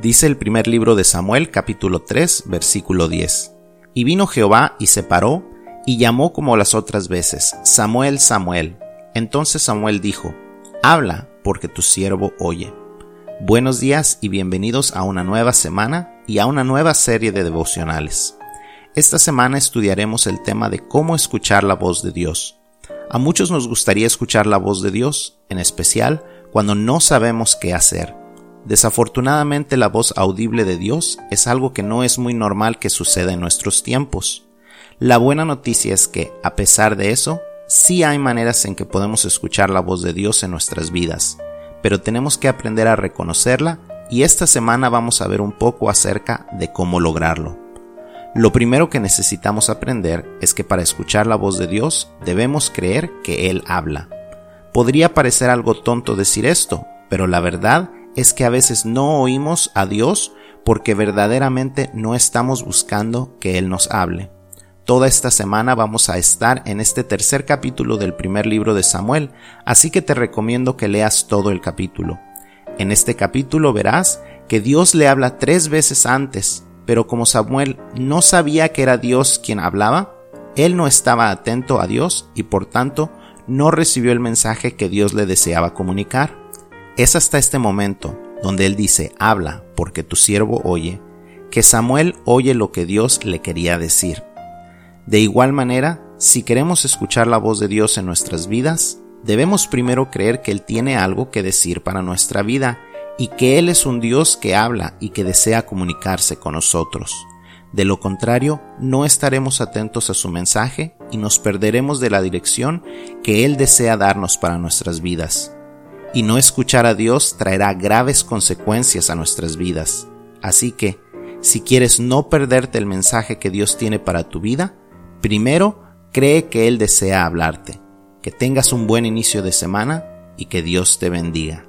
Dice el primer libro de Samuel capítulo 3 versículo 10. Y vino Jehová y se paró y llamó como las otras veces, Samuel, Samuel. Entonces Samuel dijo, Habla, porque tu siervo oye. Buenos días y bienvenidos a una nueva semana y a una nueva serie de devocionales. Esta semana estudiaremos el tema de cómo escuchar la voz de Dios. A muchos nos gustaría escuchar la voz de Dios, en especial cuando no sabemos qué hacer. Desafortunadamente la voz audible de Dios es algo que no es muy normal que suceda en nuestros tiempos. La buena noticia es que, a pesar de eso, sí hay maneras en que podemos escuchar la voz de Dios en nuestras vidas, pero tenemos que aprender a reconocerla y esta semana vamos a ver un poco acerca de cómo lograrlo. Lo primero que necesitamos aprender es que para escuchar la voz de Dios debemos creer que Él habla. Podría parecer algo tonto decir esto, pero la verdad es que a veces no oímos a Dios porque verdaderamente no estamos buscando que Él nos hable. Toda esta semana vamos a estar en este tercer capítulo del primer libro de Samuel, así que te recomiendo que leas todo el capítulo. En este capítulo verás que Dios le habla tres veces antes pero como Samuel no sabía que era Dios quien hablaba, él no estaba atento a Dios y por tanto no recibió el mensaje que Dios le deseaba comunicar. Es hasta este momento, donde él dice, habla, porque tu siervo oye, que Samuel oye lo que Dios le quería decir. De igual manera, si queremos escuchar la voz de Dios en nuestras vidas, debemos primero creer que Él tiene algo que decir para nuestra vida y que Él es un Dios que habla y que desea comunicarse con nosotros. De lo contrario, no estaremos atentos a su mensaje y nos perderemos de la dirección que Él desea darnos para nuestras vidas. Y no escuchar a Dios traerá graves consecuencias a nuestras vidas. Así que, si quieres no perderte el mensaje que Dios tiene para tu vida, primero cree que Él desea hablarte. Que tengas un buen inicio de semana y que Dios te bendiga.